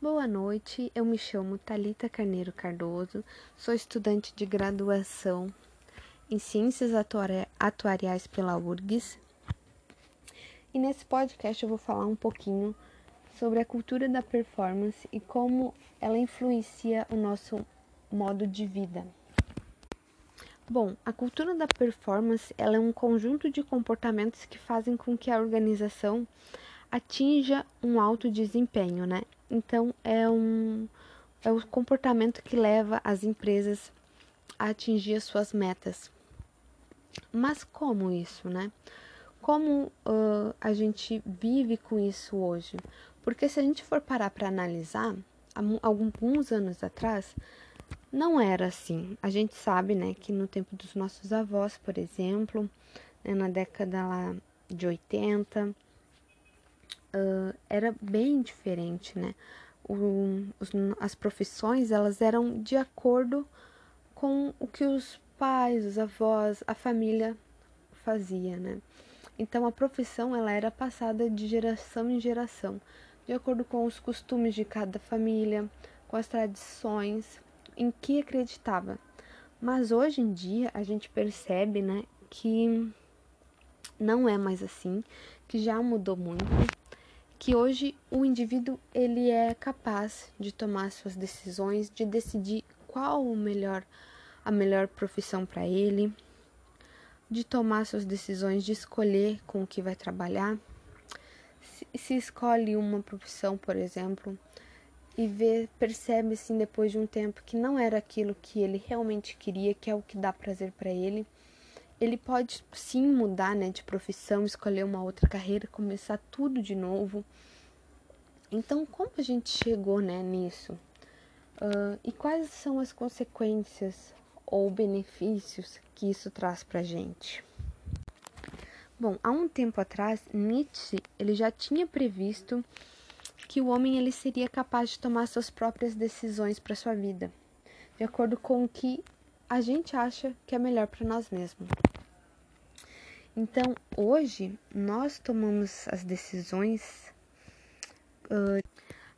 Boa noite, eu me chamo Talita Carneiro Cardoso, sou estudante de graduação em Ciências Atuariais pela URGS. E nesse podcast eu vou falar um pouquinho sobre a cultura da performance e como ela influencia o nosso modo de vida. Bom, a cultura da performance ela é um conjunto de comportamentos que fazem com que a organização atinja um alto desempenho, né? Então é um é o comportamento que leva as empresas a atingir as suas metas. Mas como isso, né? Como uh, a gente vive com isso hoje? Porque se a gente for parar para analisar, alguns anos atrás, não era assim. A gente sabe, né, que no tempo dos nossos avós, por exemplo, né, na década lá de 80, uh, era bem diferente, né? O, os, as profissões elas eram de acordo com o que os pais, os avós, a família fazia, né? Então a profissão ela era passada de geração em geração, de acordo com os costumes de cada família, com as tradições em que acreditava. Mas hoje em dia a gente percebe, né, que não é mais assim, que já mudou muito que hoje o indivíduo ele é capaz de tomar suas decisões, de decidir qual o melhor a melhor profissão para ele, de tomar suas decisões, de escolher com o que vai trabalhar. Se, se escolhe uma profissão, por exemplo, e vê, percebe assim depois de um tempo que não era aquilo que ele realmente queria, que é o que dá prazer para ele, ele pode sim mudar né, de profissão, escolher uma outra carreira, começar tudo de novo. Então, como a gente chegou né, nisso? Uh, e quais são as consequências ou benefícios que isso traz para a gente? Bom, há um tempo atrás, Nietzsche ele já tinha previsto que o homem ele seria capaz de tomar suas próprias decisões para sua vida, de acordo com o que a gente acha que é melhor para nós mesmos. Então, hoje nós tomamos as decisões, uh,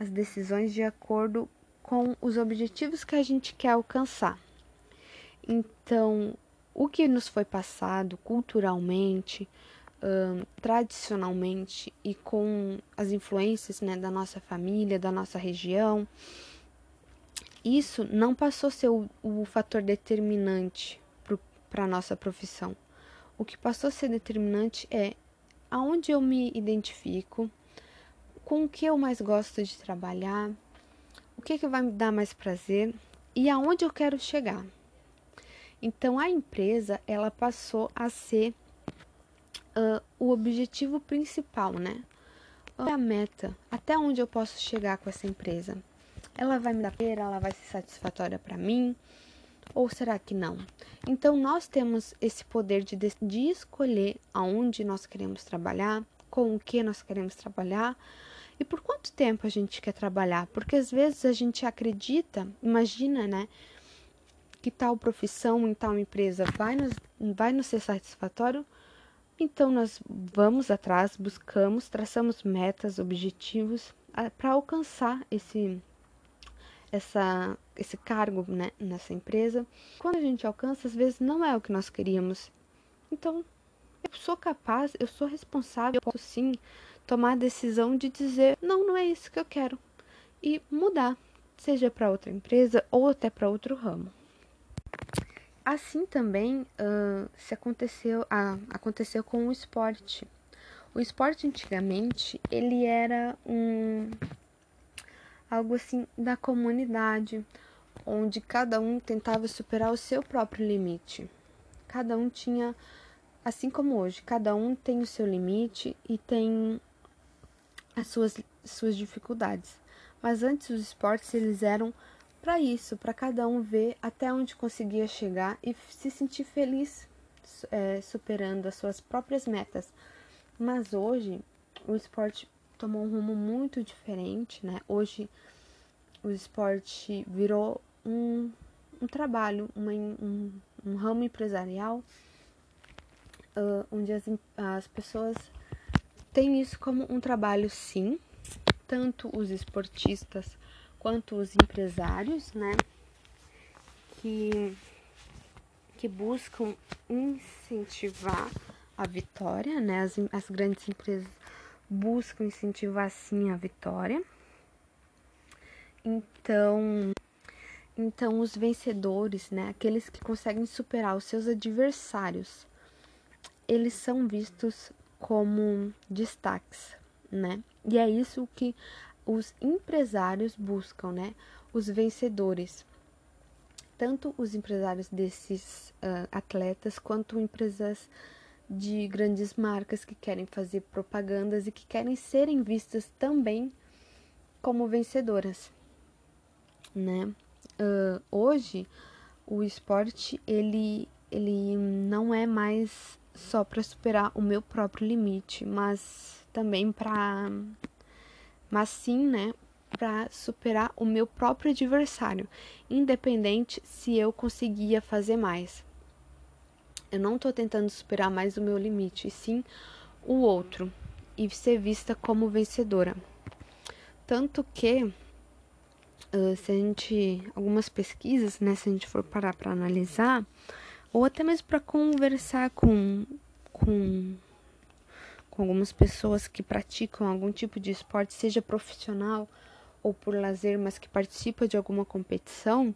as decisões de acordo com os objetivos que a gente quer alcançar. Então, o que nos foi passado culturalmente, tradicionalmente e com as influências né, da nossa família, da nossa região, isso não passou a ser o, o fator determinante para a nossa profissão o que passou a ser determinante é aonde eu me identifico, com o que eu mais gosto de trabalhar, o que, que vai me dar mais prazer e aonde eu quero chegar. Então a empresa ela passou a ser uh, o objetivo principal, né? É a meta, até onde eu posso chegar com essa empresa. Ela vai me dar prazer, ela vai ser satisfatória para mim, ou será que não? Então, nós temos esse poder de, de escolher aonde nós queremos trabalhar, com o que nós queremos trabalhar e por quanto tempo a gente quer trabalhar. Porque às vezes a gente acredita, imagina, né? Que tal profissão em tal empresa vai nos, vai nos ser satisfatório, então nós vamos atrás, buscamos, traçamos metas, objetivos para alcançar esse essa, esse cargo né, nessa empresa. Quando a gente alcança, às vezes não é o que nós queríamos. Então, eu sou capaz, eu sou responsável, eu posso sim tomar a decisão de dizer: não, não é isso que eu quero. E mudar, seja para outra empresa ou até para outro ramo. Assim também uh, se aconteceu, aconteceu com o esporte. O esporte antigamente ele era um, algo assim da comunidade, onde cada um tentava superar o seu próprio limite. Cada um tinha, assim como hoje, cada um tem o seu limite e tem as suas, suas dificuldades. Mas antes os esportes eles eram para isso, para cada um ver até onde conseguia chegar e se sentir feliz é, superando as suas próprias metas. Mas hoje o esporte tomou um rumo muito diferente, né? Hoje o esporte virou um, um trabalho, uma, um, um ramo empresarial, uh, onde as, as pessoas têm isso como um trabalho, sim, tanto os esportistas quanto os empresários, né? Que, que buscam incentivar a vitória, né? As, as grandes empresas buscam incentivar sim a vitória. Então, então os vencedores, né, aqueles que conseguem superar os seus adversários, eles são vistos como destaques, né? E é isso que os empresários buscam, né? Os vencedores. Tanto os empresários desses uh, atletas quanto empresas de grandes marcas que querem fazer propagandas e que querem serem vistas também como vencedoras, né? Uh, hoje o esporte ele ele não é mais só para superar o meu próprio limite, mas também para mas sim, né, para superar o meu próprio adversário, independente se eu conseguia fazer mais. Eu não estou tentando superar mais o meu limite, e sim o outro e ser vista como vencedora. Tanto que, se a gente. Algumas pesquisas, né, se a gente for parar para analisar, ou até mesmo para conversar com, com, com algumas pessoas que praticam algum tipo de esporte, seja profissional ou por lazer, mas que participa de alguma competição,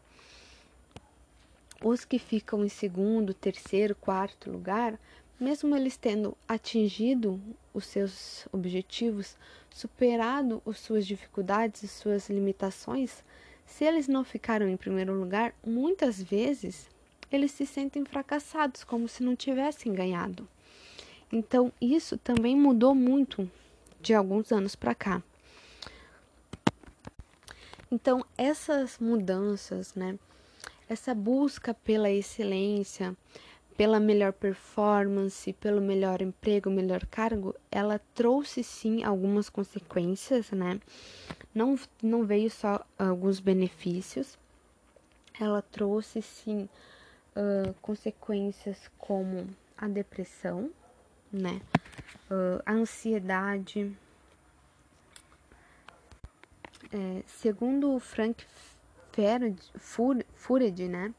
os que ficam em segundo, terceiro, quarto lugar, mesmo eles tendo atingido os seus objetivos, superado as suas dificuldades e suas limitações, se eles não ficaram em primeiro lugar, muitas vezes eles se sentem fracassados, como se não tivessem ganhado. Então, isso também mudou muito de alguns anos para cá. Então, essas mudanças, né, essa busca pela excelência, pela melhor performance, pelo melhor emprego, melhor cargo, ela trouxe sim algumas consequências, né? Não, não veio só alguns benefícios, ela trouxe sim uh, consequências como a depressão, né? Uh, a ansiedade. É, segundo Frank Fured, né?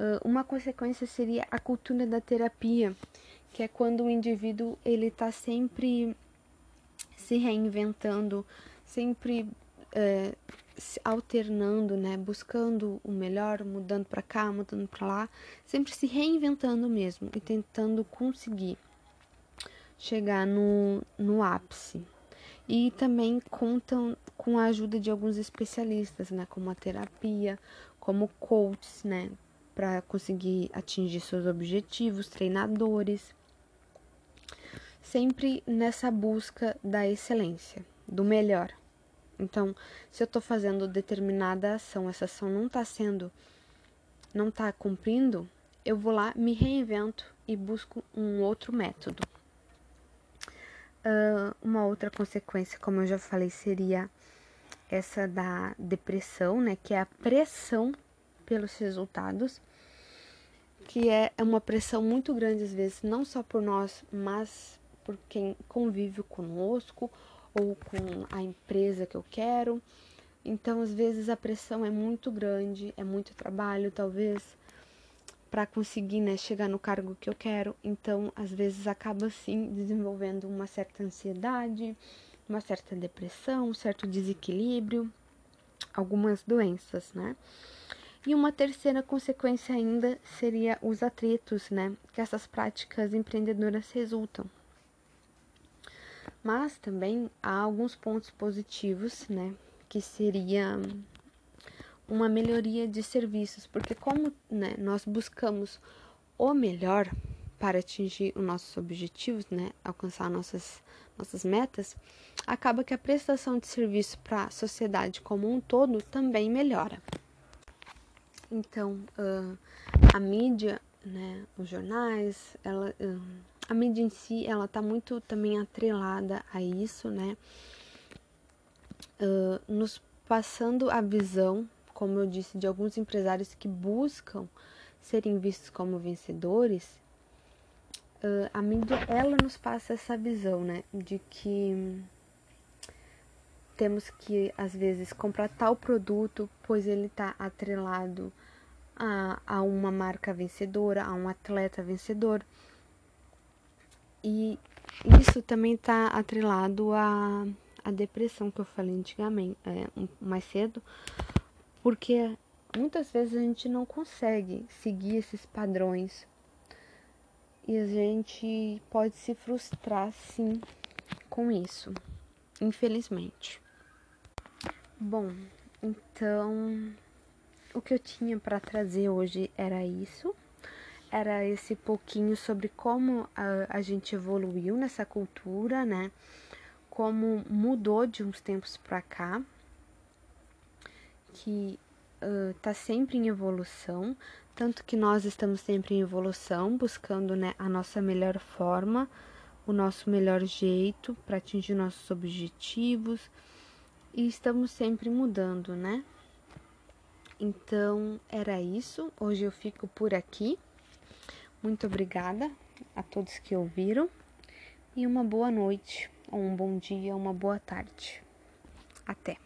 Uh, uma consequência seria a cultura da terapia, que é quando o indivíduo ele está sempre se reinventando, sempre é, alternando, né, buscando o melhor, mudando para cá, mudando para lá, sempre se reinventando mesmo e tentando conseguir chegar no, no ápice. E também contam com a ajuda de alguns especialistas, né, como a terapia, como coaches, né, para conseguir atingir seus objetivos, treinadores, sempre nessa busca da excelência, do melhor. Então, se eu estou fazendo determinada ação, essa ação não está sendo, não está cumprindo, eu vou lá, me reinvento e busco um outro método. Uh, uma outra consequência, como eu já falei, seria essa da depressão, né? Que é a pressão pelos resultados, que é uma pressão muito grande às vezes, não só por nós, mas por quem convive conosco ou com a empresa que eu quero. Então, às vezes a pressão é muito grande, é muito trabalho, talvez para conseguir né, chegar no cargo que eu quero. Então, às vezes, acaba sim desenvolvendo uma certa ansiedade, uma certa depressão, um certo desequilíbrio, algumas doenças, né? E uma terceira consequência ainda seria os atritos, né? Que essas práticas empreendedoras resultam. Mas também há alguns pontos positivos, né? Que seria uma melhoria de serviços, porque como né, nós buscamos o melhor para atingir os nossos objetivos, né, alcançar nossas nossas metas, acaba que a prestação de serviço para a sociedade como um todo também melhora. Então, uh, a mídia, né, os jornais, ela, uh, a mídia em si, ela está muito também atrelada a isso, né, uh, nos passando a visão como eu disse, de alguns empresários que buscam serem vistos como vencedores, a mídia ela nos passa essa visão, né, de que temos que às vezes comprar tal produto, pois ele está atrelado a, a uma marca vencedora, a um atleta vencedor. E isso também está atrelado à, à depressão que eu falei antigamente, é, mais cedo, porque muitas vezes a gente não consegue seguir esses padrões e a gente pode se frustrar sim com isso, infelizmente. Bom, então o que eu tinha para trazer hoje era isso. Era esse pouquinho sobre como a, a gente evoluiu nessa cultura, né? Como mudou de uns tempos para cá, que uh, tá sempre em evolução, tanto que nós estamos sempre em evolução, buscando né, a nossa melhor forma, o nosso melhor jeito para atingir nossos objetivos e estamos sempre mudando, né? Então era isso. Hoje eu fico por aqui. Muito obrigada a todos que ouviram e uma boa noite, ou um bom dia, uma boa tarde. Até!